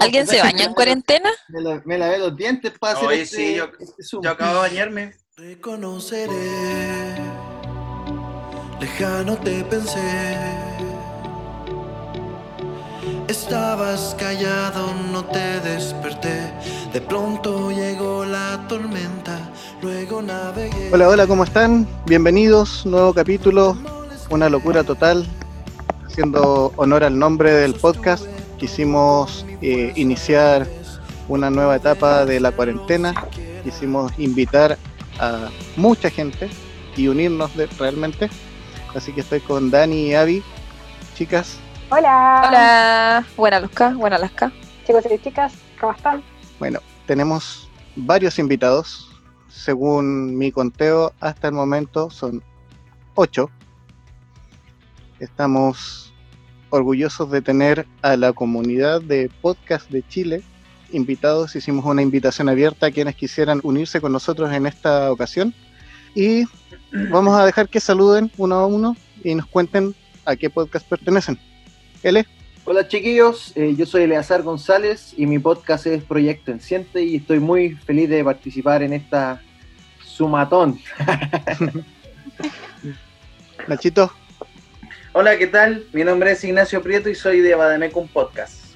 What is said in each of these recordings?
¿Alguien se baña en cuarentena? Me, la, me lavé los dientes para hacer este, sí, yo, este Zoom. yo acabo de bañarme. Reconoceré, lejano te pensé. Estabas callado, no te desperté. De pronto llegó la tormenta, luego navegué. Hola, hola, ¿cómo están? Bienvenidos, nuevo capítulo, una locura total. Haciendo honor al nombre del podcast, quisimos eh, iniciar una nueva etapa de la cuarentena. Quisimos invitar a mucha gente y unirnos de- realmente. Así que estoy con Dani y Avi. Chicas, Hola. Hola, buena Luzca, buena Lasca. Chicos y chicas, ¿cómo están? bueno, tenemos varios invitados. Según mi conteo, hasta el momento son ocho. Estamos orgullosos de tener a la comunidad de podcast de Chile invitados. Hicimos una invitación abierta a quienes quisieran unirse con nosotros en esta ocasión. Y vamos a dejar que saluden uno a uno y nos cuenten a qué podcast pertenecen. L. Hola chiquillos, eh, yo soy Eleazar González y mi podcast es Proyecto Enciente y estoy muy feliz de participar en esta sumatón. Nachito. Hola, ¿qué tal? Mi nombre es Ignacio Prieto y soy de Bademecum Podcast.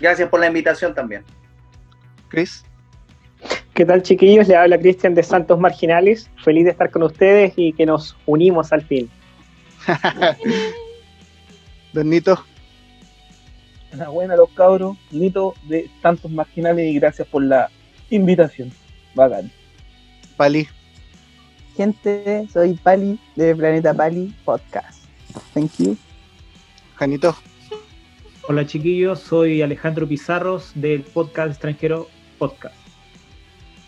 Gracias por la invitación también. Chris. ¿Qué tal chiquillos? Le habla Cristian de Santos Marginales. Feliz de estar con ustedes y que nos unimos al fin. Don Nito. Una buena los cabros, Nito de Santos Marginales y gracias por la invitación. Bacán. Pali. Gente, soy Pali de Planeta Pali Podcast. Thank you. Janito. Hola chiquillos, soy Alejandro Pizarros del podcast extranjero Podcast.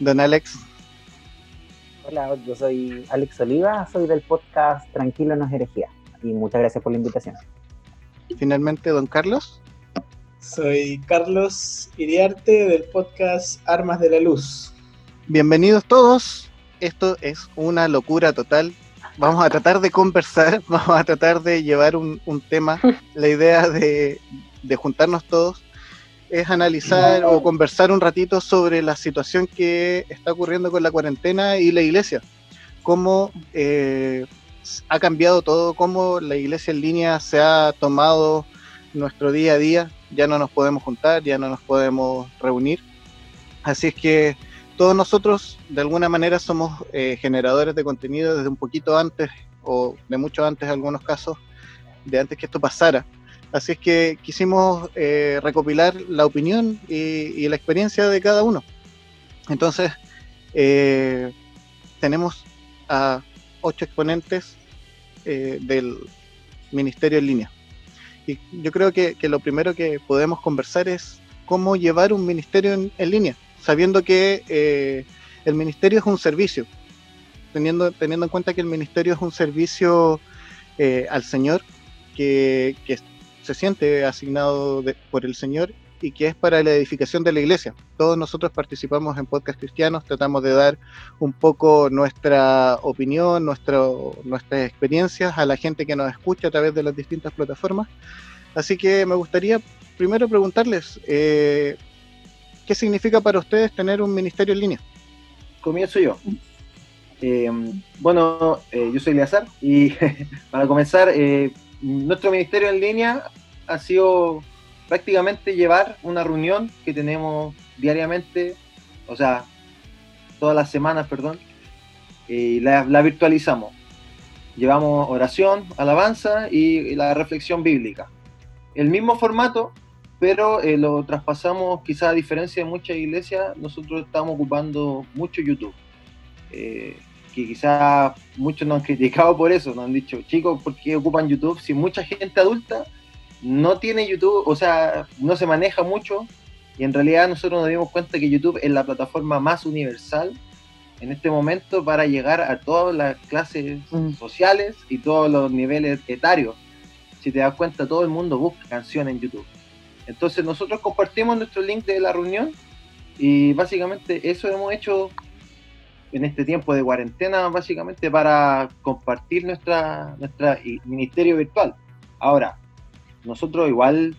Don Alex. Hola, yo soy Alex Oliva, soy del podcast Tranquilo no es herejía. Y muchas gracias por la invitación. Finalmente, don Carlos. Soy Carlos Iriarte del podcast Armas de la Luz. Bienvenidos todos. Esto es una locura total. Vamos a tratar de conversar, vamos a tratar de llevar un, un tema. La idea de, de juntarnos todos es analizar o conversar un ratito sobre la situación que está ocurriendo con la cuarentena y la iglesia. Cómo eh, ha cambiado todo, cómo la iglesia en línea se ha tomado nuestro día a día. Ya no nos podemos juntar, ya no nos podemos reunir. Así es que todos nosotros de alguna manera somos eh, generadores de contenido desde un poquito antes o de mucho antes en algunos casos, de antes que esto pasara. Así es que quisimos eh, recopilar la opinión y, la experiencia de cada uno. Entonces, eh, tenemos a ocho exponentes del Ministerio en línea. Y yo creo que, lo primero que podemos conversar es cómo llevar un ministerio en línea, sabiendo que eh, el ministerio es un servicio, teniendo, teniendo en cuenta que el ministerio es un servicio eh, al Señor que, que se siente asignado por el Señor y que es para la edificación de la iglesia. Todos nosotros participamos en podcast cristianos, tratamos de dar un poco nuestra opinión, nuestro, nuestras experiencias a la gente que nos escucha a través de las distintas plataformas. Así que me gustaría primero preguntarles, eh, ¿qué significa para ustedes tener un ministerio en línea? Comienzo yo. Eh, bueno, eh, yo soy Eleazar y para comenzar, eh, nuestro ministerio en línea ha sido prácticamente llevar una reunión que tenemos diariamente, o sea, todas las semanas, perdón, y la, virtualizamos. Llevamos oración, alabanza y, la reflexión bíblica. El mismo formato, pero eh, lo traspasamos, quizás a diferencia de muchas iglesias, nosotros estamos ocupando mucho YouTube. Eh, que quizás muchos nos han criticado por eso, nos han dicho, chicos, ¿por qué ocupan YouTube? Si mucha gente adulta no tiene YouTube, o sea, no se maneja mucho, y en realidad nosotros nos dimos cuenta que YouTube es la plataforma más universal en este momento para llegar a todas las clases mm. sociales y todos los niveles etarios. Si te das cuenta, todo el mundo busca canciones en YouTube. Entonces nosotros compartimos nuestro link de la reunión y básicamente eso hemos hecho en este tiempo de cuarentena, básicamente para compartir nuestra, nuestra ministerio virtual. Ahora, nosotros igual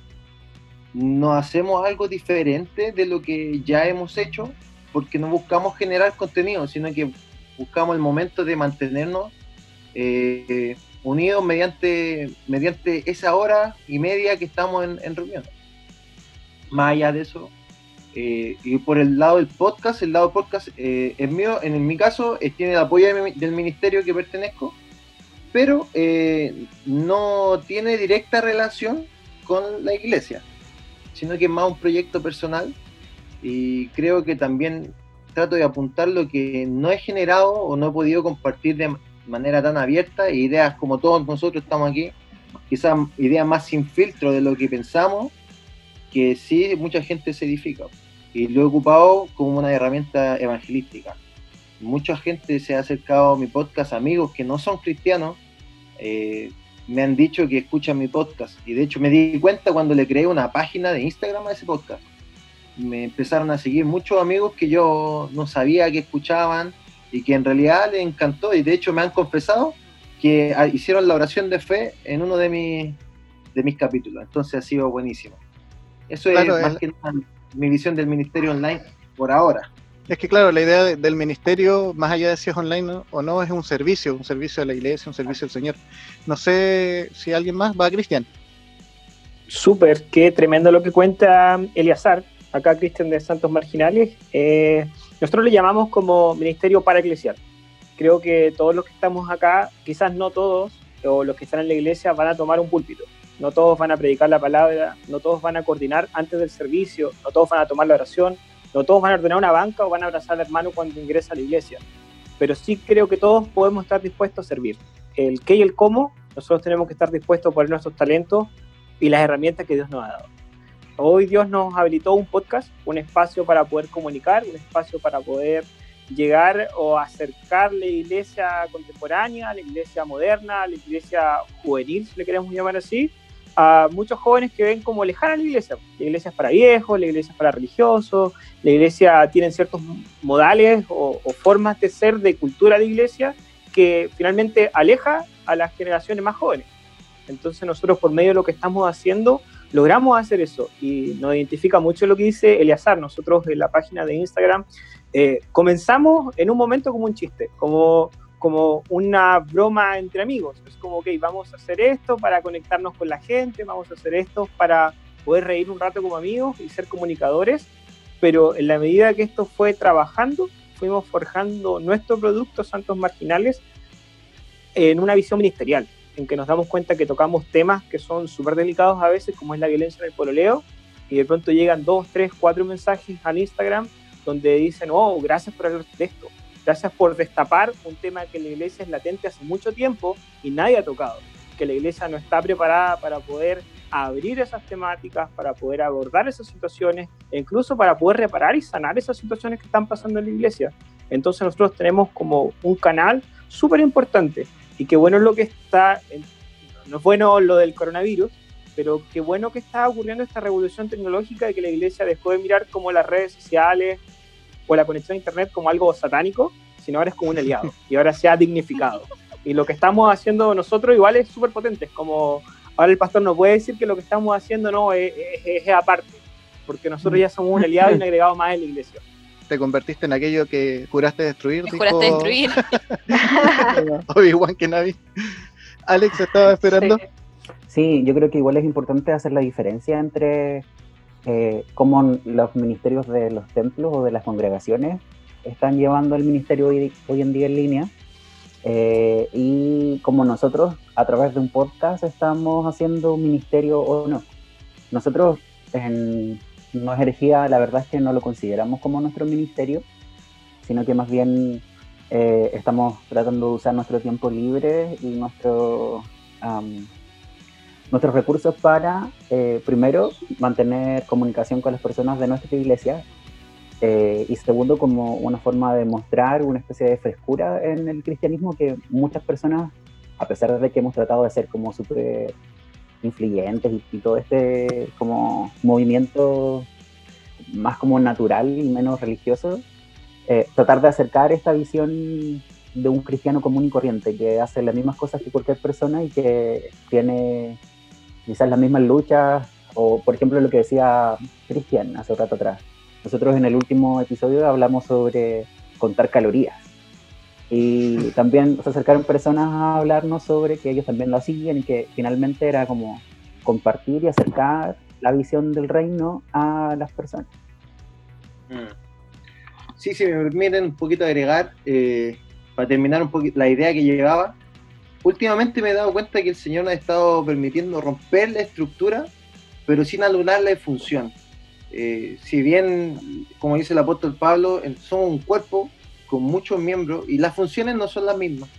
no hacemos algo diferente de lo que ya hemos hecho, porque no buscamos generar contenido, sino que buscamos el momento de mantenernos eh, unidos mediante, mediante esa hora y media que estamos en, en reunión. Más allá de eso, eh, y por el lado del podcast, el lado podcast eh, es mío, en mi caso, eh, tiene el apoyo del ministerio que pertenezco, pero eh, no tiene directa relación con la iglesia, sino que es más un proyecto personal y creo que también trato de apuntar lo que no he generado o no he podido compartir de manera tan abierta, e ideas como todos nosotros estamos aquí, quizás ideas más sin filtro de lo que pensamos, que sí mucha gente se edifica y lo he ocupado como una herramienta evangelística. Mucha gente se ha acercado a mi podcast, amigos que no son cristianos, eh, me han dicho que escuchan mi podcast y de hecho me di cuenta cuando le creé una página de Instagram a ese podcast. Me empezaron a seguir muchos amigos que yo no sabía que escuchaban y que en realidad les encantó y de hecho me han confesado que ah, hicieron la oración de fe en uno de mis, de mis capítulos. Entonces ha sido buenísimo. Eso Claro, es más el- que nada mi visión del ministerio online por ahora. Es que claro, la idea de- del ministerio, más allá de si es online o- o no, es un servicio, un servicio a la iglesia, un servicio al Señor. No sé si alguien más va, Cristian. Súper, qué tremendo lo que cuenta Eliazar, acá Cristian de Santos Marginales. Eh, nosotros le llamamos como ministerio para eclesial. Creo que todos los que estamos acá, quizás no todos, o los que están en la iglesia, van a tomar un púlpito. No todos van a predicar la palabra, no todos van a coordinar antes del servicio, no todos van a tomar la oración, no todos van a ordenar una banca o van a abrazar al hermano cuando ingresa a la iglesia. Pero sí creo que todos podemos estar dispuestos a servir. El qué y el cómo, nosotros tenemos que estar dispuestos a poner nuestros talentos y las herramientas que Dios nos ha dado. Hoy Dios nos habilitó un podcast, un espacio para poder comunicar, un espacio para poder llegar o acercar la iglesia contemporánea, la iglesia moderna, la iglesia juvenil, si le queremos llamar así, a muchos jóvenes que ven como lejana la iglesia. La iglesia es para viejos, la iglesia es para religiosos, la iglesia tiene ciertos modales o, formas de ser de cultura de iglesia que finalmente aleja a las generaciones más jóvenes. Entonces nosotros por medio de lo que estamos haciendo logramos hacer eso y nos identifica mucho lo que dice Eliazar. Nosotros en la página de Instagram eh, comenzamos en un momento como un chiste, como, como una broma entre amigos. Es como, ok, vamos a hacer esto para conectarnos con la gente, vamos a hacer esto para poder reír un rato como amigos y ser comunicadores, pero en la medida que esto fue trabajando, fuimos forjando nuestro producto Santos Marginales en una visión ministerial, en que nos damos cuenta que tocamos temas que son súper delicados a veces, como es la violencia en el pololeo, y de pronto llegan dos, tres, cuatro mensajes al Instagram donde dicen, oh, gracias por hablar de esto, gracias por destapar un tema que la iglesia es latente hace mucho tiempo y nadie ha tocado, que la iglesia no está preparada para poder abrir esas temáticas, para poder abordar esas situaciones, e incluso para poder reparar y sanar esas situaciones que están pasando en la iglesia. Entonces nosotros tenemos como un canal súper importante y qué bueno es lo que está, no es bueno lo del coronavirus, pero qué bueno que está ocurriendo esta revolución tecnológica de que la iglesia dejó de mirar como las redes sociales o la conexión a internet como algo satánico, sino ahora es como un aliado y ahora se ha dignificado. Y lo que estamos haciendo nosotros igual es súper potente, es como ahora el pastor no puede decir que lo que estamos haciendo no es, es- es aparte, porque nosotros ya somos un aliado y un agregado más en la iglesia. Te convertiste en aquello que juraste destruir. Me dijo juraste destruir. Obi-Wan Kenobi. Alex estaba esperando. Sí, yo creo que igual es importante hacer la diferencia entre eh, cómo los ministerios de los templos o de las congregaciones están llevando el ministerio hoy, hoy en día en línea eh, y cómo nosotros a través de un podcast estamos haciendo un ministerio o no. Nosotros en No es herejía, la verdad es que no lo consideramos como nuestro ministerio, sino que más bien eh, estamos tratando de usar nuestro tiempo libre y nuestro, am, nuestros recursos para, eh, primero, mantener comunicación con las personas de nuestra iglesia eh, y segundo, como una forma de mostrar una especie de frescura en el cristianismo que muchas personas, a pesar de que hemos tratado de ser como súper influyentes y, y todo este como movimiento más como natural y menos religioso, eh, tratar de acercar esta visión de un cristiano común y corriente que hace las mismas cosas que cualquier persona y que tiene quizás las mismas luchas O, por ejemplo, lo que decía Cristian hace un rato atrás. Nosotros en el último episodio hablamos sobre contar calorías. Y también se acercaron personas a hablarnos sobre que ellos también lo hacían y que finalmente era como compartir y acercar la visión del reino a las personas. Mm. Sí, si me permiten un poquito agregar, eh, para terminar un poquito la idea que llevaba, últimamente me he dado cuenta que el Señor ha estado permitiendo romper la estructura, pero sin anularle función. Eh, si bien, como dice el apóstol Pablo, somos un cuerpo con muchos miembros y las funciones no son las mismas,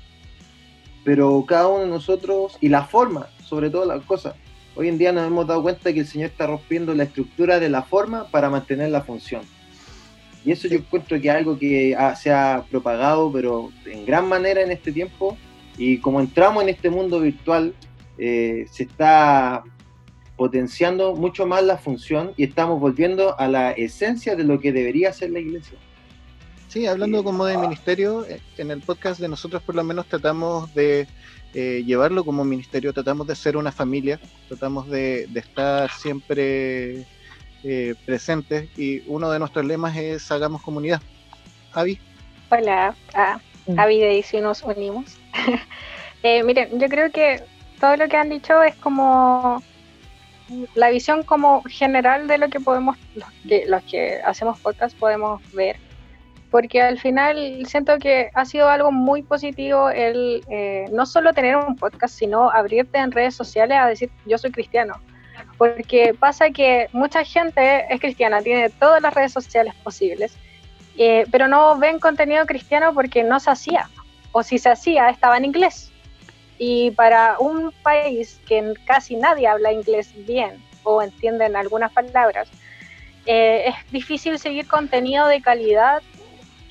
pero cada uno de nosotros y la forma, sobre todo las cosas. Hoy en día nos hemos dado cuenta que el Señor está rompiendo la estructura de la forma para mantener la función. Y eso yo encuentro que es algo que ha- se ha propagado, pero en gran manera en este tiempo. Y como entramos en este mundo virtual, eh, se está potenciando mucho más la función y estamos volviendo a la esencia de lo que debería ser la iglesia. Sí, hablando como de ministerio, eh, en el podcast de nosotros por lo menos tratamos de eh, llevarlo como ministerio, tratamos de ser una familia, tratamos de, de estar siempre eh, presentes y uno de nuestros lemas es hagamos comunidad. Avi, Hola, a Avi de y si nos unimos. Eh, miren, yo creo que todo lo que han dicho es como la visión como general de lo que podemos, los que, los que hacemos podcast podemos ver. Porque al final siento que ha sido algo muy positivo el eh, no solo tener un podcast, sino abrirte en redes sociales a decir yo soy cristiano. Porque pasa que mucha gente es cristiana, tiene todas las redes sociales posibles, eh, pero no ven contenido cristiano porque no se hacía, o si se hacía estaba en inglés. Y para un país que casi nadie habla inglés bien o entienden algunas palabras, eh, es difícil seguir contenido de calidad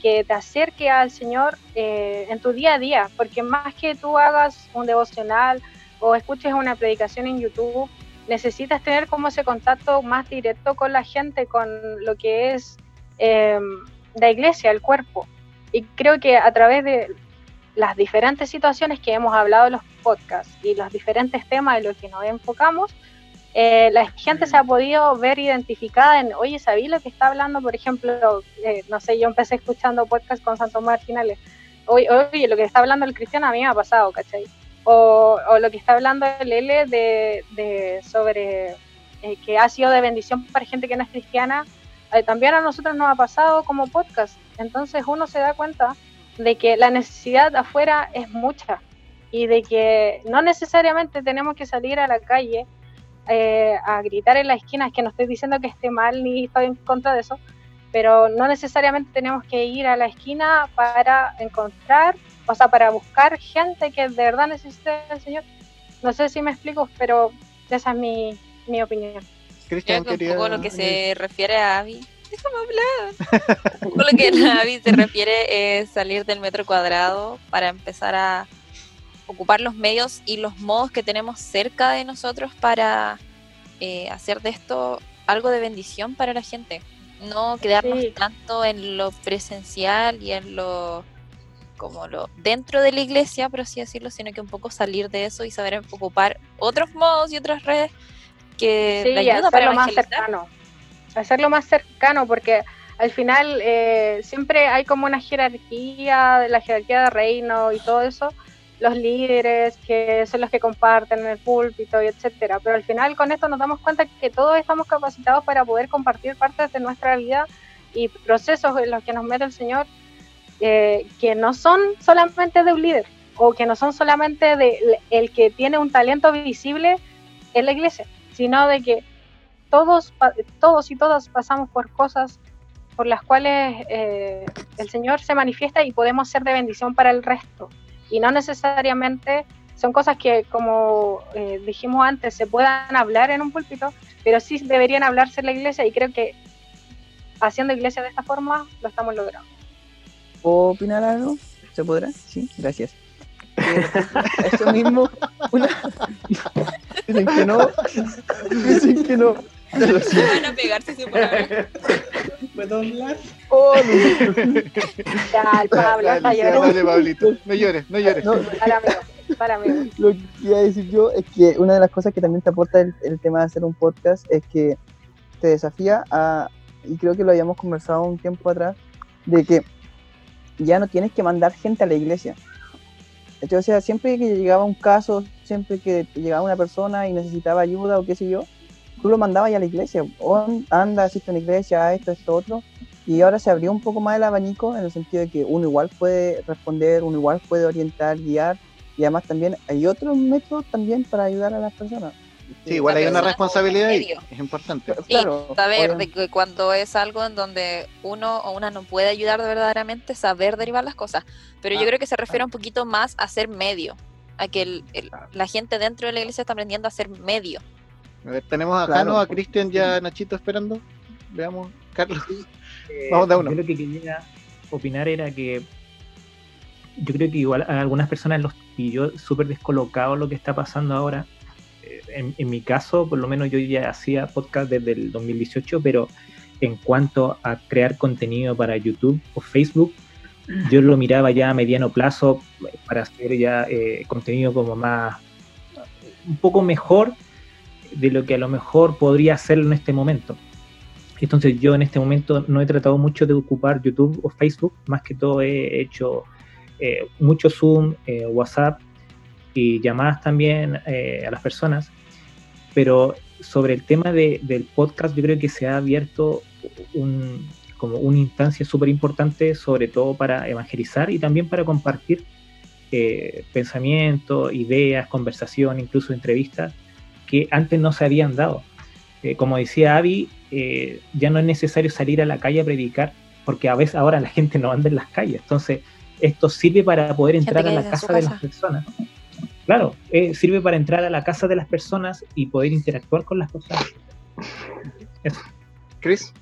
que te acerque al Señor eh, en tu día a día, porque más que tú hagas un devocional o escuches una predicación en YouTube, necesitas tener como ese contacto más directo con la gente, con lo que es eh, la iglesia, el cuerpo. Y creo que a través de las diferentes situaciones que hemos hablado en los podcasts y los diferentes temas en los que nos enfocamos, eh, la gente se ha podido ver identificada en, oye, ¿sabí lo que está hablando? Por ejemplo, eh, no sé, yo empecé escuchando podcasts con Santos Marginales. Oye, oye, lo que está hablando el cristiano a mí me ha pasado, ¿cachai? O, o lo que está hablando el L de, sobre eh, que ha sido de bendición para gente que no es cristiana, eh, también a nosotros nos ha pasado como podcast. Entonces uno se da cuenta de que la necesidad afuera es mucha y de que no necesariamente tenemos que salir a la calle eh, a gritar en la esquina, es que no estoy diciendo que esté mal ni estoy en contra de eso, pero no necesariamente tenemos que ir a la esquina para encontrar, o sea, para buscar gente que de verdad necesite al Señor. No sé si me explico, pero esa es mi, mi opinión. Cristian Creo que quería... un poco lo que se refiere a Avi. Déjame hablar. Poco lo que a Avi se refiere es salir del metro cuadrado para empezar a ocupar los medios y los modos que tenemos cerca de nosotros para eh, hacer de esto algo de bendición para la gente. No quedarnos Sí. tanto en lo presencial y en lo como lo dentro de la iglesia, por así decirlo, sino que un poco salir de eso y saber ocupar otros modos y otras redes que Sí, le ayuda para hacerlo más cercano. Hacerlo más cercano, porque al final eh, siempre hay como una jerarquía, la jerarquía de reino y todo eso, los líderes que son los que comparten en el púlpito y etcétera. Pero al final con esto nos damos cuenta que todos estamos capacitados para poder compartir partes de nuestra vida y procesos en los que nos mete el Señor eh, que no son solamente de un líder o que no son solamente de el que tiene un talento visible en la iglesia, sino de que todos, todos y todas pasamos por cosas por las cuales eh, el Señor se manifiesta y podemos ser de bendición para el resto. Y no necesariamente son cosas que, como eh, dijimos antes, se puedan hablar en un púlpito, pero sí deberían hablarse en la iglesia y creo que haciendo iglesia de esta forma lo estamos logrando. ¿Puedo opinar algo? ¿Se podrá? Sí, gracias. Eh, Eso mismo, una... Dicen que no, dicen que no. Van a pegarse. ¿Puedo hablar? Oh, no. Ya, el Pablo está Dale, llorando. dale, Pablito. No llores, no llores. No, Dale, amigo. para mí. Lo que iba a decir yo es que una de las cosas que también te aporta el, el tema de hacer un podcast es que te desafía a, y creo que lo habíamos conversado un tiempo atrás, de que ya no tienes que mandar gente a la iglesia. Entonces, o sea, siempre que llegaba un caso, siempre que llegaba una persona y necesitaba ayuda o qué sé yo, tú lo mandabas ya a la iglesia. O anda, asiste a una iglesia, a esto, esto, otro. Y ahora se abrió un poco más el abanico en el sentido de que uno igual puede responder, uno igual puede orientar, guiar. Y además también hay otros métodos también para ayudar a las personas. Sí, igual hay una responsabilidad ahí, medio. es importante. Y Claro, saber de que cuando es algo en donde uno o una no puede ayudar de verdaderamente, saber derivar las cosas. Pero yo Ah, creo que se refiere un poquito más a ser medio, a que el- el- la gente dentro de la iglesia está aprendiendo a ser medio. A ver, tenemos a Claro. Jano, a Cristian y a Nachito esperando. Veamos, Carlos. Eh, Vamos de uno. Yo lo que quería opinar era que yo creo que igual a algunas personas los pilló súper descolocado lo que está pasando ahora. Eh, En, en mi caso, por lo menos yo ya hacía podcast desde el 2018, pero en cuanto a crear contenido para YouTube o Facebook, yo lo miraba ya a mediano plazo para hacer ya eh, contenido como más, un poco mejor de lo que a lo mejor podría hacerlo en este momento. Entonces yo en este momento no he tratado mucho de ocupar YouTube o Facebook, más que todo he hecho eh, mucho Zoom, eh, WhatsApp y llamadas también eh, a las personas. Pero sobre el tema de- del podcast yo creo que se ha abierto como una instancia súper importante, sobre todo para evangelizar y también para compartir pensamientos, ideas, conversación, incluso entrevistas que antes no se habían dado. Eh, como decía Avi, eh, ya no es necesario salir a la calle a predicar, porque a veces ahora la gente no anda en las calles. Entonces, esto sirve para poder entrar a la casa de las personas. Claro, eh, sirve para entrar a la casa de las personas y poder interactuar con las personas. Eso. Chris.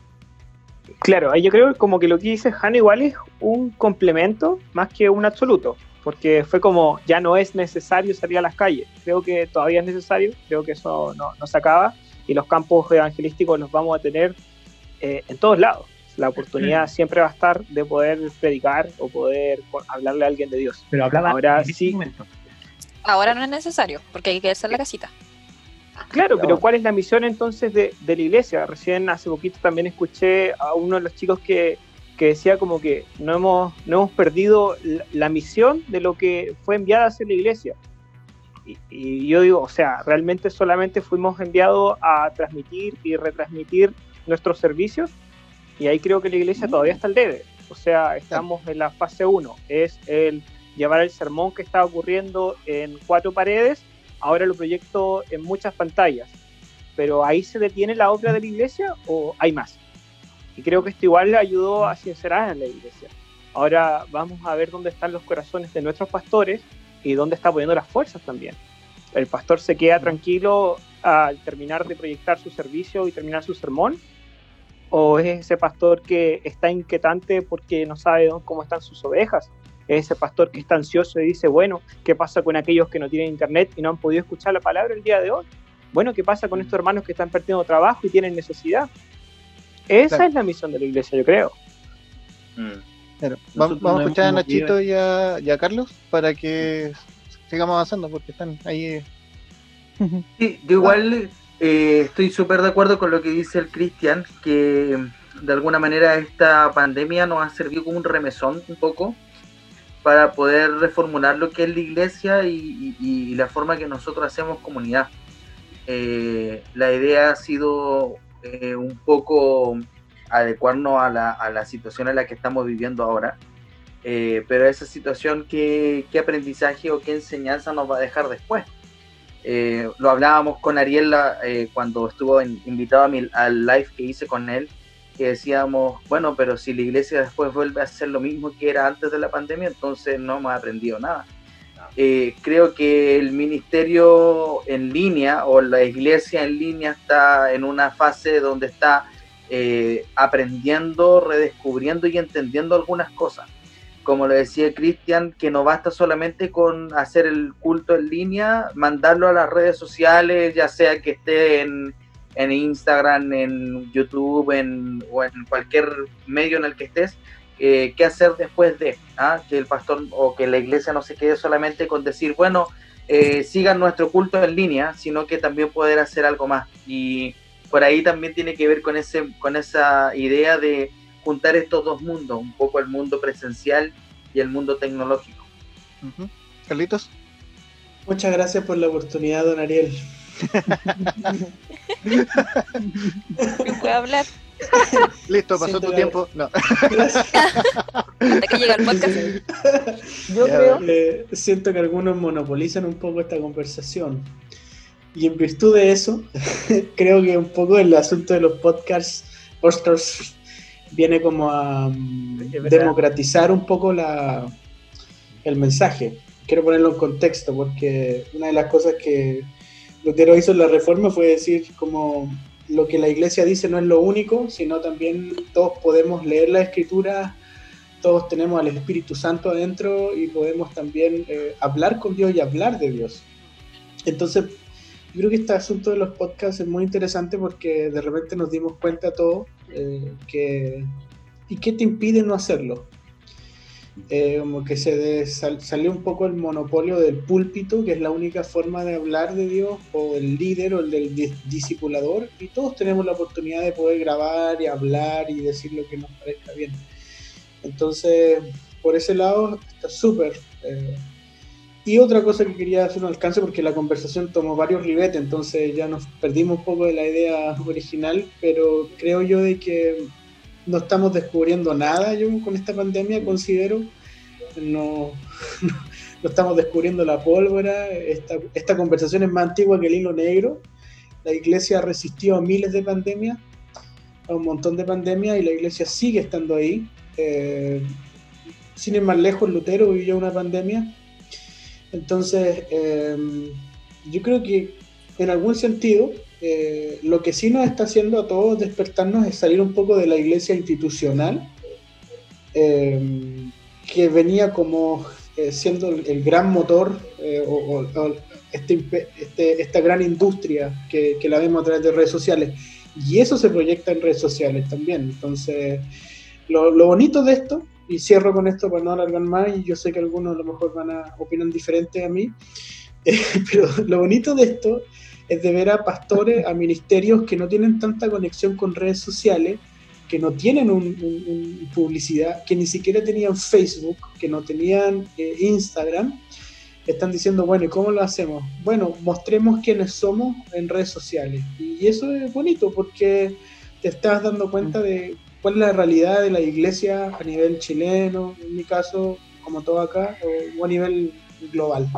Claro, ahí yo creo que como que lo que dice Jano igual es un complemento más que un absoluto, porque fue como ya no es necesario salir a las calles, creo que todavía es necesario, creo que eso no, no se acaba y los campos evangelísticos los vamos a tener eh, en todos lados. La oportunidad siempre va a estar de poder predicar o poder hablarle a alguien de Dios. Pero hablaba Ahora en este sí, momento. Ahora no es necesario, porque hay que quedarse en la casita. Claro, pero ¿cuál es la misión entonces de, de la iglesia? Recién hace poquito también escuché a uno de los chicos que, que decía como que no hemos, no hemos perdido la, la misión de lo que fue enviada a hacer la iglesia. Y, y yo digo, o sea, realmente solamente fuimos enviados a transmitir y retransmitir nuestros servicios y ahí creo que la iglesia todavía está al debe. O sea, estamos en la fase 1, es el llevar el sermón que está ocurriendo en cuatro paredes ahora lo proyecto en muchas pantallas. Pero ahí se detiene la obra de la iglesia o hay más. Y creo que esto igual le ayudó a sincerar en la iglesia. Ahora vamos a ver dónde están los corazones de nuestros pastores y dónde está poniendo las fuerzas también. El pastor se queda tranquilo al terminar de proyectar su servicio y terminar su sermón, o es ese pastor que está inquietante porque no sabe cómo están sus ovejas, es ese pastor que está ansioso y dice, bueno, ¿qué pasa con aquellos que no tienen internet y no han podido escuchar la palabra el día de hoy? Bueno, ¿qué pasa con estos hermanos que están perdiendo trabajo y tienen necesidad? Esa Claro. es la misión de la iglesia, yo creo. Mm. Claro, Vamos, vamos a no escuchar a Nachito y a, y a Carlos para que sigamos avanzando porque están ahí. eh, Sí, yo igual eh, estoy súper de acuerdo con lo que dice el Cristian, que de alguna manera esta pandemia nos ha servido como un remesón un poco para poder reformular lo que es la iglesia y, y- y la forma que nosotros hacemos comunidad. Eh, la idea ha sido eh, un poco adecuarnos a la, a la situación en la que estamos viviendo ahora. Eh, pero esa situación, ¿qué, ¿qué aprendizaje o qué enseñanza nos va a dejar después? Eh, lo hablábamos con Ariel cuando estuvo en- invitado a mi- al live que hice con él, que decíamos, bueno, pero si la iglesia después vuelve a hacer lo mismo que era antes de la pandemia, entonces no hemos aprendido nada. Eh, creo que el ministerio en línea o la iglesia en línea está en una fase donde está eh, aprendiendo, redescubriendo y entendiendo algunas cosas. Como lo decía Cristian, que no basta solamente con hacer el culto en línea, mandarlo a las redes sociales, ya sea que esté en, en Instagram, en YouTube, en, o en cualquier medio en el que estés, eh, qué hacer después de, ¿ah? que el pastor o que la iglesia no se quede solamente con decir, bueno, eh, sigan nuestro culto en línea, sino que también poder hacer algo más. Y por ahí también tiene que ver con, ese, con esa idea de juntar estos dos mundos, un poco el mundo presencial y el mundo tecnológico. Carlitos. Muchas gracias por la oportunidad, don Ariel. ¿Puedo hablar? Listo, pasó Siento tu tiempo. No. Hasta que llega el podcast. Yo Ya, creo, Eh, siento que algunos monopolizan un poco esta conversación. Y en virtud de eso, creo que un poco el asunto de los podcasts, podcasts viene como a mm, democratizar un poco la, el mensaje. Quiero ponerlo en contexto porque una de las cosas que Lutero hizo en la reforma fue decir como lo que la iglesia dice no es lo único, sino también todos podemos leer la escritura, todos tenemos al Espíritu Santo adentro y podemos también eh, hablar con Dios y hablar de Dios. Entonces, yo creo que este asunto de los podcasts es muy interesante porque de repente nos dimos cuenta todos eh, que... ¿Y qué te impide no hacerlo? Eh, como que se de- sal- salió un poco el monopolio del púlpito, que es la única forma de hablar de Dios, o del líder o el del di- discipulador, y todos tenemos la oportunidad de poder grabar y hablar y decir lo que nos parezca bien. Entonces, por ese lado, está súper. eh. Y otra cosa que quería hacer un alcance, porque la conversación tomó varios ribetes, entonces ya nos perdimos un poco de la idea original, pero creo yo de que no estamos descubriendo nada yo con esta pandemia, considero. No, no estamos descubriendo la pólvora. Esta, esta conversación es más antigua que el hilo negro. La iglesia resistió a miles de pandemias, a un montón de pandemias, y la iglesia sigue estando ahí. Eh, sin ir más lejos, Lutero vivió una pandemia. Entonces, eh, yo creo que en algún sentido, eh, lo que sí nos está haciendo a todos despertarnos es salir un poco de la iglesia institucional, eh, que venía como eh, siendo el, el gran motor eh, o, o- o este este- esta gran industria que, que la vemos a través de redes sociales. Y eso se proyecta en redes sociales también. Entonces, lo, lo bonito de esto, y cierro con esto para no alargar más, y yo sé que algunos a lo mejor van a opinar diferente a mí, eh, pero lo bonito de esto es de ver a pastores, a ministerios que no tienen tanta conexión con redes sociales, que no tienen un, publicidad, que ni siquiera tenían Facebook, que no tenían eh, Instagram, están diciendo, bueno, ¿y cómo lo hacemos? Bueno, mostremos quiénes somos en redes sociales. Y eso es bonito porque te estás dando cuenta de cuál es la realidad de la iglesia a nivel chileno, en mi caso, como todo acá, o a nivel global.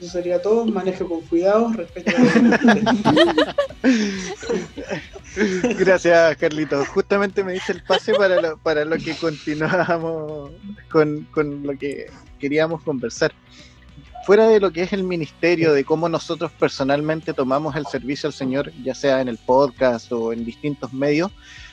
Eso sería todo. Maneje con cuidado, respeto Gracias, Carlitos. Justamente me dice el pase para lo, para lo que continuábamos con, con lo que queríamos conversar. Fuera de lo que es el ministerio, de cómo nosotros personalmente tomamos el servicio al Señor, ya sea en el podcast o en distintos medios,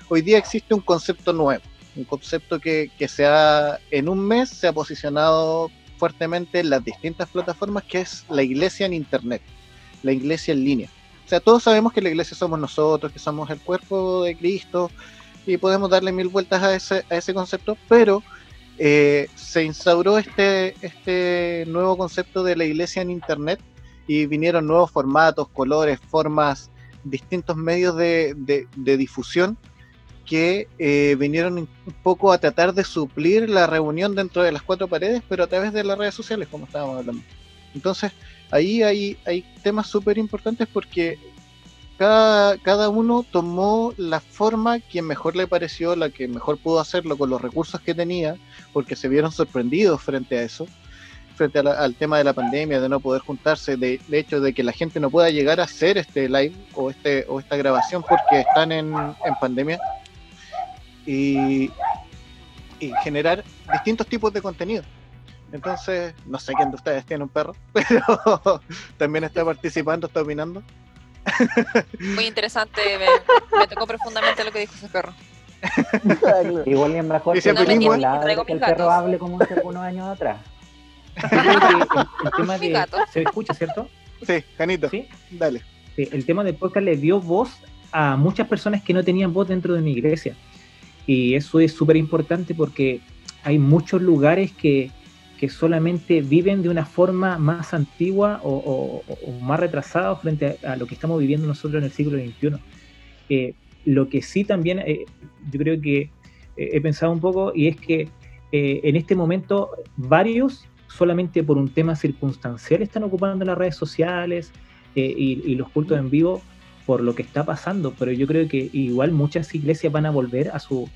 hoy día existe un concepto nuevo, un concepto que, que se ha, en un mes se ha posicionado fuertemente en las distintas plataformas, que es la iglesia en Internet, la iglesia en línea. O sea, todos sabemos que la iglesia somos nosotros, que somos el cuerpo de Cristo, y podemos darle mil vueltas a ese, a ese concepto, pero eh, se instauró este, este nuevo concepto de la iglesia en Internet y vinieron nuevos formatos, colores, formas, distintos medios de, de- de difusión que eh, vinieron un poco a tratar de suplir la reunión dentro de las cuatro paredes, pero a través de las redes sociales, como estábamos hablando. Entonces, ahí hay, temas súper importantes porque cada, cada uno tomó la forma que mejor le pareció, la que mejor pudo hacerlo con los recursos que tenía, porque se vieron sorprendidos frente a eso, frente al tema de la pandemia, de no poder juntarse, de, de hecho de que la gente no pueda llegar a hacer este live o, este, o esta grabación porque están en, en pandemia. Y, y generar distintos tipos de contenido. Entonces, no sé quién de ustedes tiene un perro, pero también está participando, está opinando. Muy interesante, me, me tocó profundamente lo que dijo ese perro. Igual es mejor Dice que, que el perro hable como hace algunos años atrás. El, tema de. ¿Se escucha, cierto? Sí, Janito, Sí. dale. Sí, el tema del podcast le dio voz a muchas personas que no tenían voz dentro de mi iglesia. Y eso es súper importante porque hay muchos lugares que, que solamente viven de una forma más antigua o, más retrasada frente a, lo que estamos viviendo nosotros en el siglo XXI. Eh, lo que sí también eh, yo creo que eh, he pensado un poco y es que eh, en este momento varios solamente por un tema circunstancial están ocupando las redes sociales y los cultos en vivo por lo que está pasando, pero yo creo que igual muchas iglesias van a volver a su,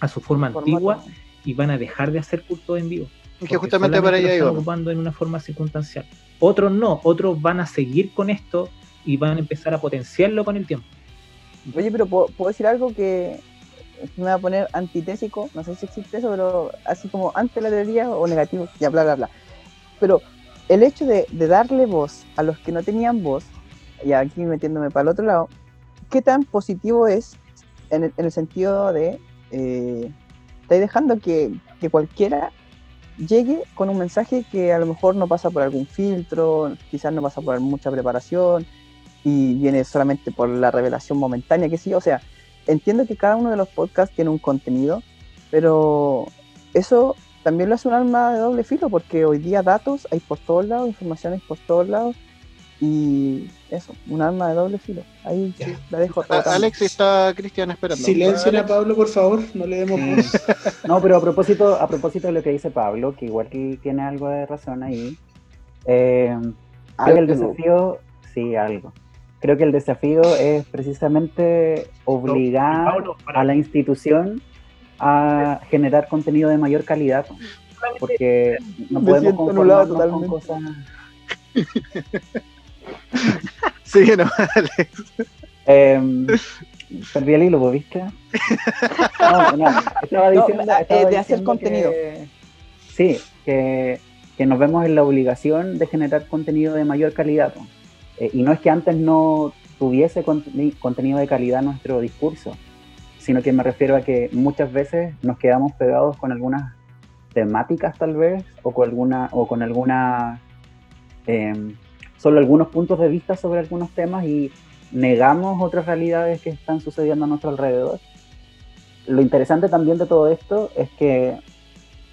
a su forma Formato. antigua y van a dejar de hacer cultos en vivo. Que justamente para allá están iba. ocupando en una forma circunstancial. Otros no, otros van a seguir con esto y van a empezar a potenciarlo con el tiempo. Oye, pero ¿puedo, puedo decir algo que me va a poner antitésico, no sé si existe eso, pero así como ante la teoría o negativo, ya bla, bla, bla. Pero el hecho de, de darle voz a los que no tenían voz, y aquí metiéndome para el otro lado, ¿qué tan positivo es en el, en el sentido de, eh, estáis dejando que, que cualquiera llegue con un mensaje que a lo mejor no pasa por algún filtro, quizás no pasa por mucha preparación, y viene solamente por la revelación momentánea que sí, o sea, entiendo que cada uno de los podcasts tiene un contenido, pero eso también lo hace un arma de doble filo, porque hoy día datos hay por todos lados, información hay por todos lados, y eso, un arma de doble filo. Ahí sí, la dejo. Alex está Cristian esperando. Silencien a Pablo, por favor, no le demos voz. No, pero a propósito, a propósito de lo que dice Pablo, que igual que tiene algo de razón ahí, eh, el desafío, sí, algo. Creo que el desafío es precisamente obligar Pablo, a la institución a generar contenido de mayor calidad, porque no podemos conformarnos con cosas. Sí, no, Alex. Eh, perdí el hilo, ¿vos ¿viste? No, no, estaba No, diciendo, eh, estaba de hacer diciendo contenido. que- sí, que, que nos vemos en la obligación de generar contenido de mayor calidad. ¿no? Eh, y no es que antes no tuviese conteni- contenido de calidad nuestro discurso, sino que me refiero a que muchas veces nos quedamos pegados con algunas temáticas tal vez, o con alguna, o con alguna em, solo algunos puntos de vista sobre algunos temas y negamos otras realidades que están sucediendo a nuestro alrededor. Lo interesante también de todo esto es que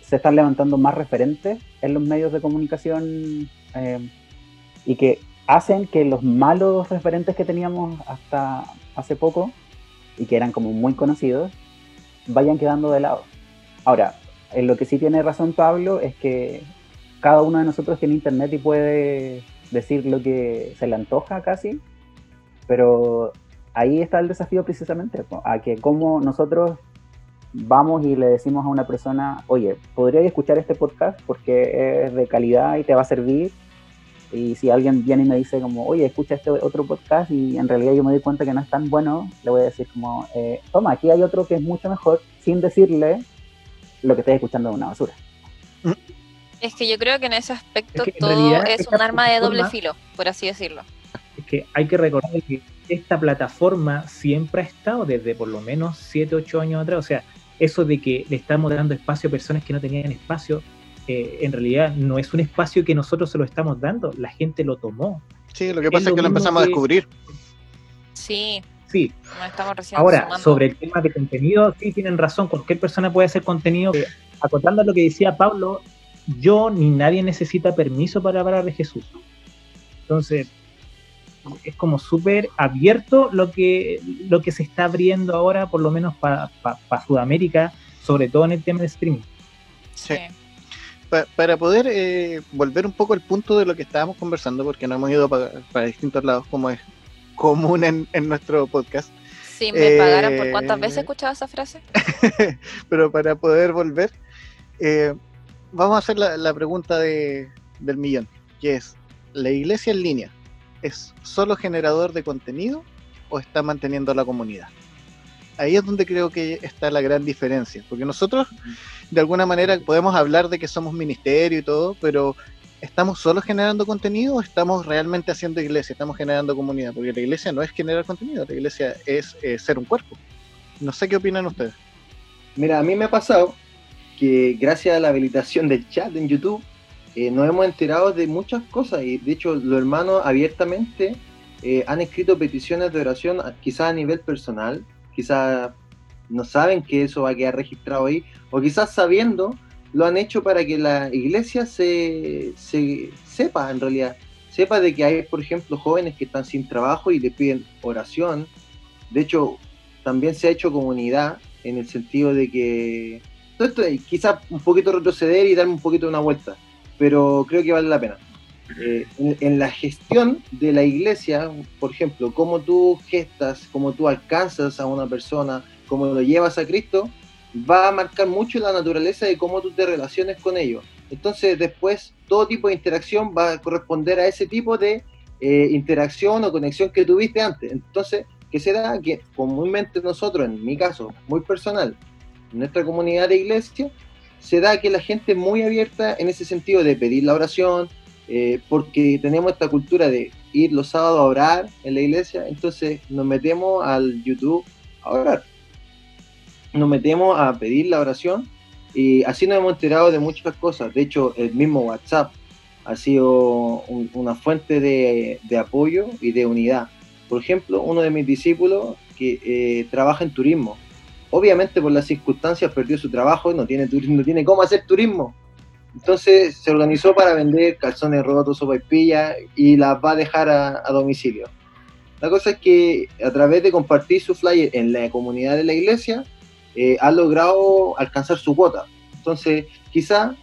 se están levantando más referentes en los medios de comunicación eh, y que hacen que los malos referentes que teníamos hasta hace poco y que eran como muy conocidos vayan quedando de lado. Ahora, en lo que sí tiene razón Pablo es que cada uno de nosotros tiene internet y puede decir lo que se le antoja casi, pero ahí está el desafío precisamente, a que como nosotros vamos y le decimos a una persona, oye, podría escuchar este podcast porque es de calidad y te va a servir. Y si alguien viene y me dice como, oye, escucha este otro podcast y en realidad yo me doy cuenta que no es tan bueno, le voy a decir como, eh, toma, aquí hay otro que es mucho mejor, sin decirle lo que estés escuchando es una basura. Es que yo creo que en ese aspecto Es que en todo realidad es un arma de doble filo, por así decirlo. Es que hay que recordar que esta plataforma siempre ha estado desde por lo menos 7, 8 años atrás. O sea, eso de que le estamos dando espacio a personas que no tenían espacio, eh, en realidad no es un espacio que nosotros se lo estamos dando, la gente lo tomó. Sí, lo que pasa es que lo empezamos a descubrir. Sí, Sí, nos estamos recién Ahora, sumando. sobre el tema de contenido, sí tienen razón, cualquier persona puede hacer contenido. Eh, Acotando a lo que decía Pablo, yo ni nadie necesita permiso para hablar de Jesús. Entonces, es como súper abierto lo que, lo que se está abriendo ahora, por lo menos para Sudamérica, sobre todo en el tema de streaming. Sí. Pa- para poder eh, volver un poco al punto de lo que estábamos conversando, porque no hemos ido pa- para distintos lados, como es común en, en nuestro podcast, Si me Eh, pagaran por cuántas veces he escuchado esa frase. pero para poder volver, eh, vamos a hacer la, pregunta de, del millón, que es, ¿la iglesia en línea es solo generador de contenido o está manteniendo la comunidad? Ahí es donde creo que está la gran diferencia, porque nosotros de alguna manera podemos hablar de que somos ministerio y todo, pero ¿estamos solo generando contenido o estamos realmente haciendo iglesia? Estamos generando comunidad, porque la iglesia no es generar contenido, la iglesia es eh, ser un cuerpo. No sé qué opinan ustedes. Mira, a mí me ha pasado gracias a la habilitación del chat en YouTube, eh, nos hemos enterado de muchas cosas y de hecho los hermanos abiertamente eh, han escrito peticiones de oración, a- quizás a nivel personal, quizás no saben que eso va a quedar registrado ahí, o quizás sabiendo, lo han hecho para que la iglesia se, se sepa en realidad, sepa de que hay, por ejemplo, jóvenes que están sin trabajo y le piden oración. De hecho, también se ha hecho comunidad en el sentido de que todo esto es quizás un poquito retroceder y darme un poquito una vuelta, pero creo que vale la pena. Eh, en, en la gestión de la iglesia, por ejemplo, cómo tú gestas, cómo tú alcanzas a una persona, cómo lo llevas a Cristo, va a marcar mucho la naturaleza de cómo tú te relaciones con ellos. Entonces después todo tipo de interacción va a corresponder a ese tipo de eh, interacción o conexión que tuviste antes. Entonces, ¿qué se da? Que comúnmente nosotros, en mi caso, muy personal, nuestra comunidad de iglesia, se da que la gente es muy abierta en ese sentido de pedir la oración, eh, porque tenemos esta cultura de ir los sábados a orar en la iglesia, entonces nos metemos al YouTube a orar nos metemos a pedir la oración y así nos hemos enterado de muchas cosas. De hecho, el mismo WhatsApp ha sido un- una fuente de, de apoyo y de unidad. Por ejemplo, uno de mis discípulos que eh, trabaja en turismo. Obviamente por las circunstancias perdió su trabajo y no tiene, no tiene cómo hacer turismo. Entonces se organizó para vender calzones rotos o paipillas y las va a dejar a, a domicilio. La cosa es que a través de compartir su flyer en la comunidad de la iglesia, eh, ha logrado alcanzar su cuota. Entonces, quizá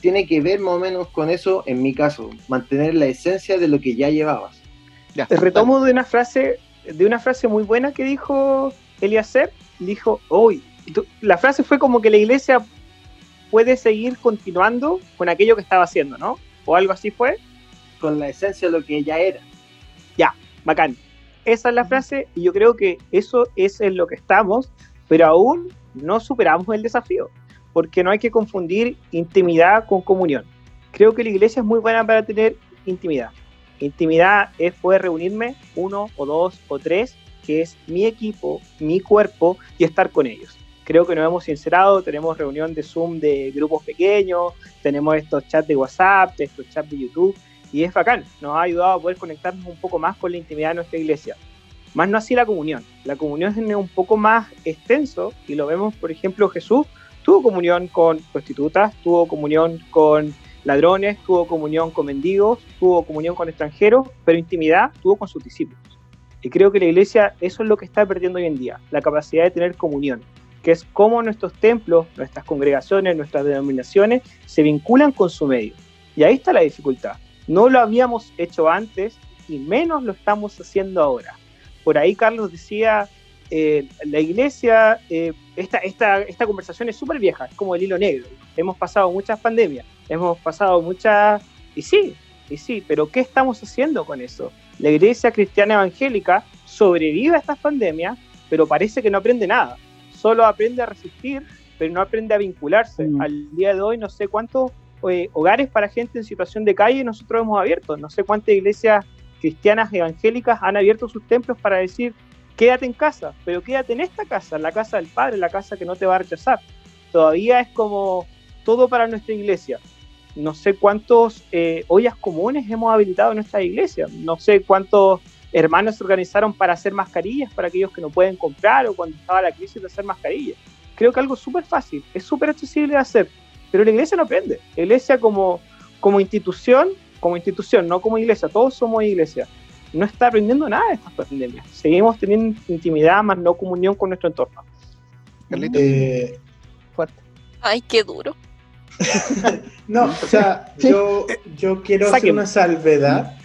tiene que ver más o menos con eso, en mi caso, mantener la esencia de lo que ya llevabas. Te retomo de una frase, de una frase muy buena que dijo Eliezer. Dijo, hoy, la frase fue como que la iglesia puede seguir continuando con aquello que estaba haciendo, ¿no? O algo así fue. Con la esencia de lo que ya era. Ya, bacán. Esa es la frase y yo creo que eso es en lo que estamos, pero aún no superamos el desafío, porque no hay que confundir intimidad con comunión. Creo que la iglesia es muy buena para tener intimidad. Intimidad es poder reunirme uno o dos o tres, que es mi equipo, mi cuerpo y estar con ellos. Creo que nos hemos sincerado, tenemos reunión de Zoom de grupos pequeños, tenemos estos chats de WhatsApp, estos chats de YouTube, y es bacán, nos ha ayudado a poder conectarnos un poco más con la intimidad de nuestra iglesia. Más no así la comunión. La comunión es un poco más extenso y lo vemos, por ejemplo, Jesús tuvo comunión con prostitutas, tuvo comunión con ladrones, tuvo comunión con mendigos, tuvo comunión con extranjeros, pero intimidad tuvo con sus discípulos. Y creo que la iglesia eso es lo que está perdiendo hoy en día, la capacidad de tener comunión, que es cómo nuestros templos, nuestras congregaciones, nuestras denominaciones se vinculan con su medio. Y ahí está la dificultad. No lo habíamos hecho antes y menos lo estamos haciendo ahora. Por ahí Carlos decía, eh, la iglesia, eh, esta, esta, esta conversación es súper vieja, es como el hilo negro. Hemos pasado muchas pandemias, hemos pasado muchas... Y sí, y sí, pero ¿qué estamos haciendo con eso? La iglesia cristiana evangélica sobrevive a estas pandemias, pero parece que no aprende nada. Solo aprende a resistir, pero no aprende a vincularse. Mm. Al día de hoy no sé cuántos eh, hogares para gente en situación de calle nosotros hemos abierto, no sé cuántas iglesias cristianas evangélicas han abierto sus templos para decir, quédate en casa, pero quédate en esta casa, en la casa del Padre, la casa que no te va a rechazar. Todavía es como todo para nuestra iglesia. No sé cuántos eh, ollas comunes hemos habilitado en nuestra iglesia. No sé cuántos hermanos se organizaron para hacer mascarillas para aquellos que no pueden comprar o cuando estaba la crisis de hacer mascarillas. Creo que algo súper fácil, es súper accesible de hacer, pero la iglesia no aprende. La iglesia como, como institución, como institución, no como iglesia, todos somos iglesia, no está aprendiendo nada de estas pandemias. Seguimos teniendo intimidad más no comunión con nuestro entorno. Eh, Ay, qué duro. no, o sea, yo, yo quiero hacer una salvedad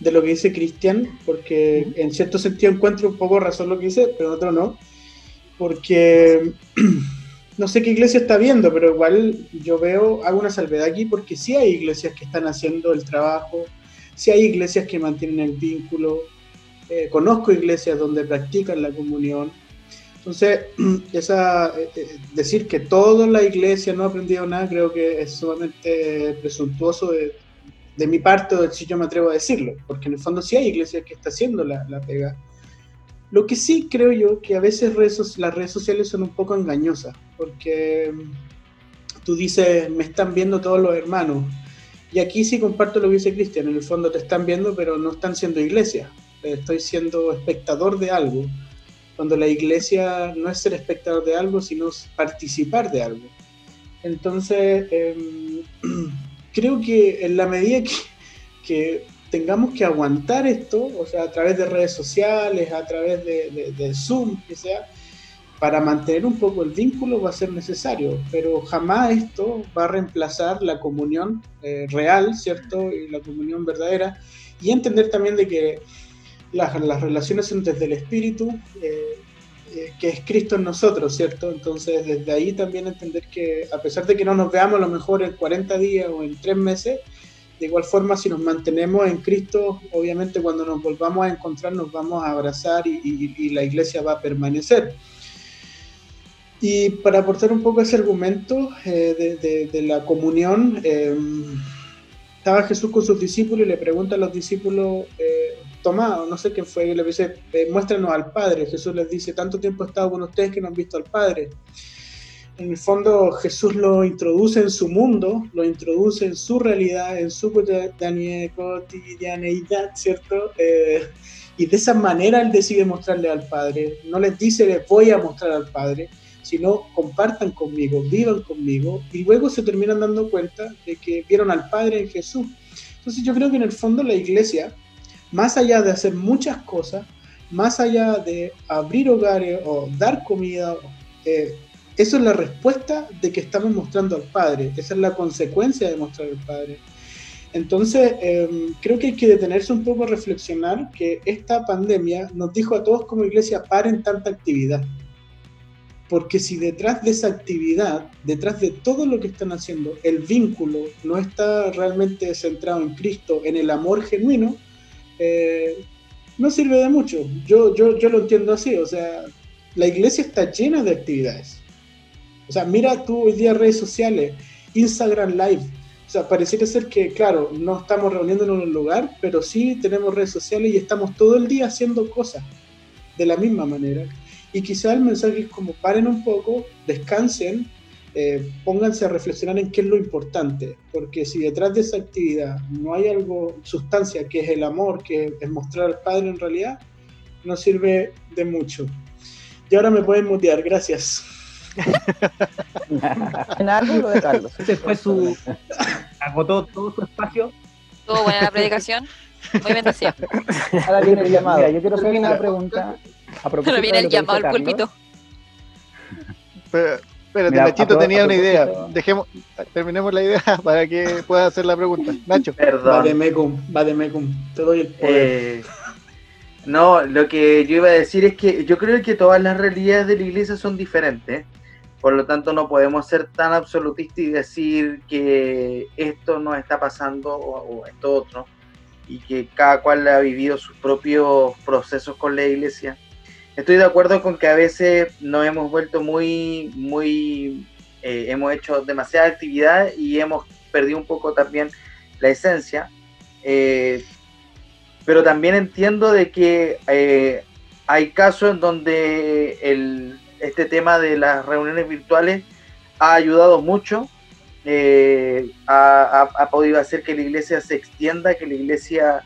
de lo que dice Cristian, porque en cierto sentido encuentro un poco razón lo que dice, pero en otro no. Porque no sé qué iglesia está viendo, pero igual yo veo, hago una salvedad aquí, porque sí hay iglesias que están haciendo el trabajo, sí hay iglesias que mantienen el vínculo, eh, conozco iglesias donde practican la comunión. Entonces, eh, eh, decir que toda la iglesia no ha aprendido nada, creo que es sumamente presuntuoso de, mi parte, o si yo me atrevo a decirlo, porque en el fondo sí hay iglesias que está haciendo la, pega. Lo que sí creo yo que a veces las redes sociales son un poco engañosas, porque mm, tú dices, me están viendo todos los hermanos, y aquí sí comparto lo que dice Cristian, en el fondo te están viendo, pero no están siendo iglesia, estoy siendo espectador de algo, cuando la iglesia no es ser espectador de algo, sino participar de algo. Entonces, em, creo que en la medida que, que tengamos que aguantar esto, o sea, a través de redes sociales, a través de, de- de Zoom, que sea, para mantener un poco el vínculo va a ser necesario, pero jamás esto va a reemplazar la comunión eh, real, ¿cierto? Y la comunión verdadera, y entender también de que las, las relaciones son desde el espíritu, eh, eh, que es Cristo en nosotros, ¿cierto? Entonces, desde ahí también entender que a pesar de que no nos veamos a lo mejor en 40 días o en 3 meses, de igual forma, si nos mantenemos en Cristo, obviamente cuando nos volvamos a encontrar nos vamos a abrazar y, y- la iglesia va a permanecer. Y para aportar un poco ese argumento eh, de, de- la comunión, estaba Jesús con sus discípulos y le pregunta a los discípulos, Tomás, no sé quién fue, le dice, eh, muéstranos al Padre. Jesús les dice, tanto tiempo he estado con ustedes que no han visto al Padre. En el fondo Jesús lo introduce en su mundo, lo introduce en su realidad, en su cotidianeidad, ¿cierto? Eh, y de esa manera Él decide mostrarle al Padre. No les dice, les voy a mostrar al Padre, sino compartan conmigo, vivan conmigo, y luego se terminan dando cuenta de que vieron al Padre en Jesús. Entonces yo creo que en el fondo la iglesia, más allá de hacer muchas cosas, más allá de abrir hogares o dar comida, eh, eso es la respuesta de que estamos mostrando al Padre, esa es la consecuencia de mostrar al Padre. Entonces, eh, creo que hay que detenerse un poco a reflexionar que esta pandemia nos dijo a todos como iglesia, paren tanta actividad. Porque si detrás de esa actividad, detrás de todo lo que están haciendo, el vínculo no está realmente centrado en Cristo, en el amor genuino, eh, no sirve de mucho. Yo, yo, yo lo entiendo así, o sea, la iglesia está llena de actividades. O sea, mira tú hoy día redes sociales, Instagram Live. O sea, pareciera ser que, claro, no estamos reuniéndonos en un lugar, pero sí tenemos redes sociales y estamos todo el día haciendo cosas de la misma manera. Y quizá el mensaje es como paren un poco, descansen, eh, pónganse a reflexionar en qué es lo importante, porque si detrás de esa actividad no hay algo, sustancia, que es el amor, que es mostrar al Padre en realidad, no sirve de mucho. Y ahora me pueden mutear, gracias. En algo lo de Carlos. Ese fue su. agotó todo su espacio. Estuvo buena la predicación. Muy bendecida. Ahora viene el llamado. Mira, yo quiero hacer una pregunta. A propósito Pero viene el llamado al púlpito. Pero, espérate, Mira, Nachito pro- tenía una idea. Dejemos, terminemos la idea para que pueda hacer la pregunta. Nacho. Perdón. Vademecum, Vademecum, te doy el poder. Eh, no, lo que yo iba a decir es que yo creo que todas las realidades de la iglesia son diferentes. Por lo tanto, no podemos ser tan absolutistas y decir que esto no está pasando o, o esto otro. Y que cada cual ha vivido sus propios procesos con la iglesia. Estoy de acuerdo con que a veces nos hemos vuelto muy, muy, eh, hemos hecho demasiada actividad y hemos perdido un poco también la esencia. Eh, pero también entiendo de que eh, hay casos en donde el, este tema de las reuniones virtuales ha ayudado mucho, ha- ha podido hacer que la iglesia se extienda, que la iglesia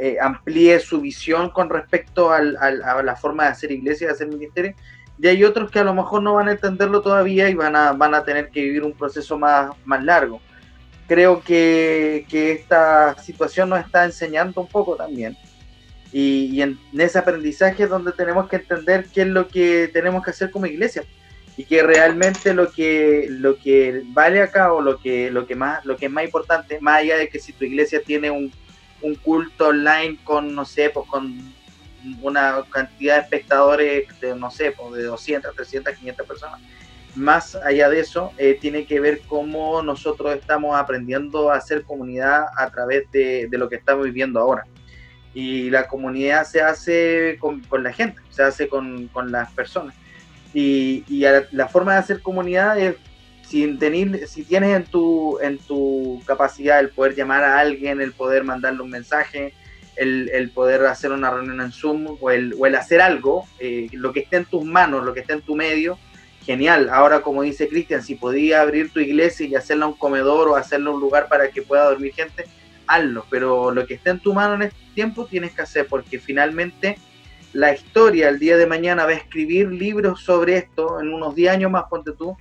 eh, amplíe su visión con respecto a la forma de hacer iglesia, de hacer ministerio. Y hay otros que a lo mejor no van a entenderlo todavía y van a, van a tener que vivir un proceso más, más largo creo que, que esta situación nos está enseñando un poco también. Y, en ese aprendizaje es donde tenemos que entender qué es lo que tenemos que hacer como iglesia. Y que realmente lo que, lo que vale acá o lo que, lo, que más, lo que es más importante, más allá de que si tu iglesia tiene un, un culto online con, no sé, pues con una cantidad de espectadores de, no sé, pues de 200, 300, 500 personas, más allá de eso, eh, tiene que ver cómo nosotros estamos aprendiendo a hacer comunidad a través de, lo que estamos viviendo ahora. Y la comunidad se hace con, la gente, se hace con, con las personas. Y, y a- la forma de hacer comunidad es, si, tener- si tienes en tu, en tu capacidad el poder llamar a alguien, el poder mandarle un mensaje, el, el poder hacer una reunión en Zoom o el, o el hacer algo, eh, lo que esté en tus manos, lo que esté en tu medio, genial. Ahora, como dice Cristian, si podía abrir tu iglesia y hacerla un comedor o hacerla un lugar para que pueda dormir gente, hazlo. Pero lo que esté en tu mano en este tiempo tienes que hacer, porque finalmente la historia el día de mañana va a escribir libros sobre esto en unos 10 años más, ponte tú,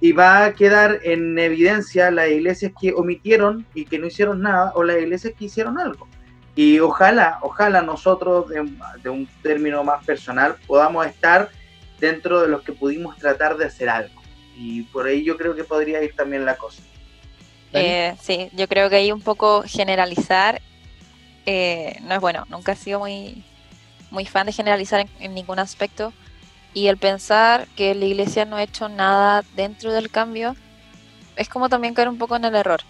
y va a quedar en evidencia las iglesias que omitieron y que no hicieron nada o las iglesias que hicieron algo. Y ojalá, ojalá nosotros, de, de un término más personal, podamos estar dentro de los que pudimos tratar de hacer algo. Y por ahí yo creo que podría ir también la cosa. Eh, sí, yo creo que ahí un poco generalizar eh, no es bueno. Nunca he sido muy, muy fan de generalizar en, en ningún aspecto. Y el pensar que la iglesia no ha hecho nada dentro del cambio es como también caer un poco en el error.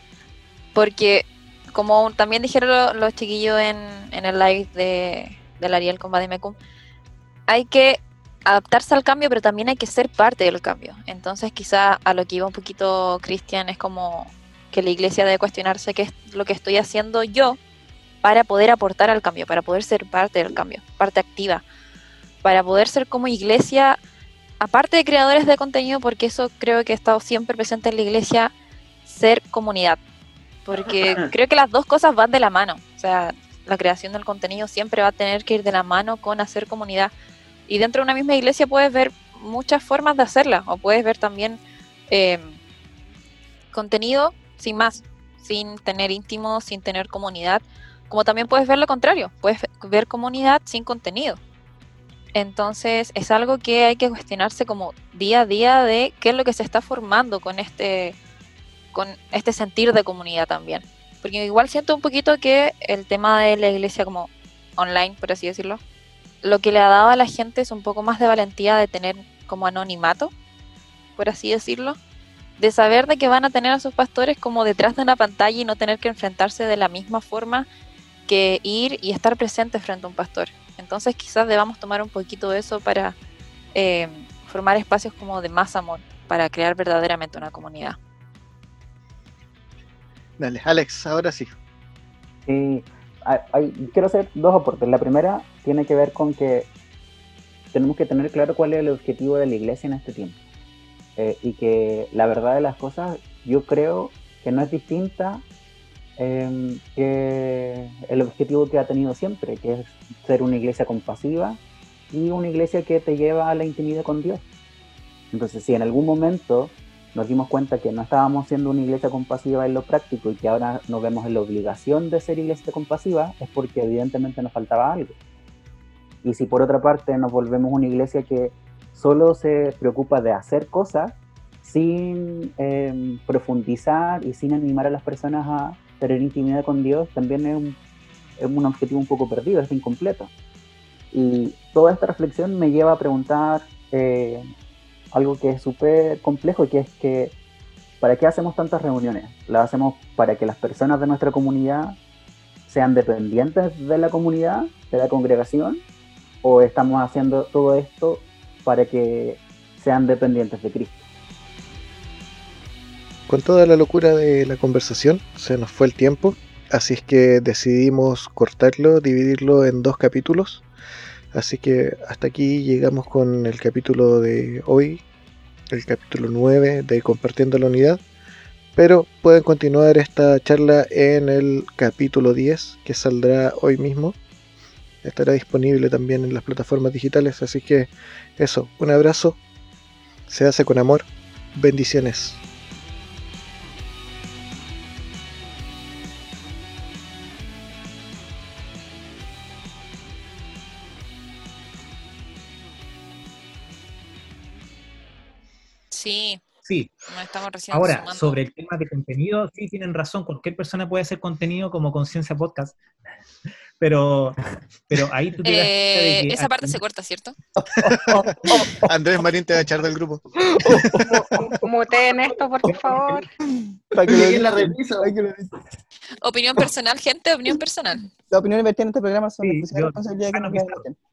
Porque, como también dijeron lo- los chiquillos en, en el live de, del Ariel con hay que adaptarse al cambio, pero también hay que ser parte del cambio. Entonces, quizá a lo que iba un poquito Cristian es como que la iglesia debe cuestionarse qué es lo que estoy haciendo yo para poder aportar al cambio, para poder ser parte del cambio, parte activa, para poder ser como iglesia, aparte de creadores de contenido, porque eso creo que ha estado siempre presente en la iglesia, ser comunidad. Porque creo que las dos cosas van de la mano. O sea, la creación del contenido siempre va a tener que ir de la mano con hacer comunidad. Y dentro de una misma iglesia puedes ver muchas formas de hacerla, o puedes ver también eh, contenido sin más, sin tener íntimo, sin tener comunidad, como también puedes ver lo contrario, puedes ver comunidad sin contenido. Entonces es algo que hay que cuestionarse como día a día de qué es lo que se está formando con este, con este sentir de comunidad también. Porque igual siento un poquito que el tema de la iglesia como online, por así decirlo, lo que le ha dado a la gente es un poco más de valentía de tener como anonimato, por así decirlo, de saber de que van a tener a sus pastores como detrás de una pantalla y no tener que enfrentarse de la misma forma que ir y estar presente frente a un pastor. Entonces quizás debamos tomar un poquito de eso para eh, formar espacios como de más amor, para crear verdaderamente una comunidad. Dale, Alex, ahora sí. Sí, hay- hay- quiero hacer dos aportes. La primera tiene que ver con que tenemos que tener claro cuál es el objetivo de la iglesia en este tiempo. Eh, y que la verdad de las cosas, yo creo que no es distinta eh, que el objetivo que ha tenido siempre, que es ser una iglesia compasiva y una iglesia que te lleva a la intimidad con Dios. Entonces, si en algún momento nos dimos cuenta que no estábamos siendo una iglesia compasiva en lo práctico y que ahora nos vemos en la obligación de ser iglesia compasiva, es porque evidentemente nos faltaba algo. Y si por otra parte nos volvemos una iglesia que solo se preocupa de hacer cosas sin eh, profundizar y sin animar a las personas a tener intimidad con Dios, también es un, es un objetivo un poco perdido, es incompleto. Y toda esta reflexión me lleva a preguntar eh, algo que es súper complejo, que es que, ¿para qué hacemos tantas reuniones? ¿Las hacemos para que las personas de nuestra comunidad sean dependientes de la comunidad, de la congregación? ¿O estamos haciendo todo esto para que sean dependientes de Cristo? Con toda la locura de la conversación, se nos fue el tiempo, así es que decidimos cortarlo, dividirlo en dos capítulos. Así que hasta aquí llegamos con el capítulo de hoy, el capítulo 9 de Compartiendo la Unidad. Pero pueden continuar esta charla en el capítulo 10, que saldrá hoy mismo. Estará disponible también en las plataformas digitales. Así que eso, un abrazo. Se hace con amor. Bendiciones. Sí, Sí. nos estamos recién Ahora, sumando. sobre el tema de contenido, sí tienen razón, cualquier persona puede hacer contenido como Conciencia Podcast. Pero, pero ahí tú te das cuenta de Eh, que esa parte se corta, ¿cierto? Andrés Marín te va a echar del grupo. Muteen esto, por favor. Para que lo la que editen. Opinión personal, gente, opinión personal. Las opiniones vertidas en este programa son Sí, de yo- responsabilidad de ah, no,